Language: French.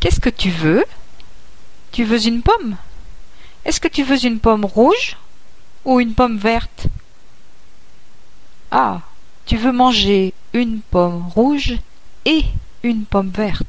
Qu'est-ce que tu veux? Tu veux une pomme? Est-ce que tu veux une pomme rouge ou une pomme verte? Ah, tu veux manger une pomme rouge et une pomme verte.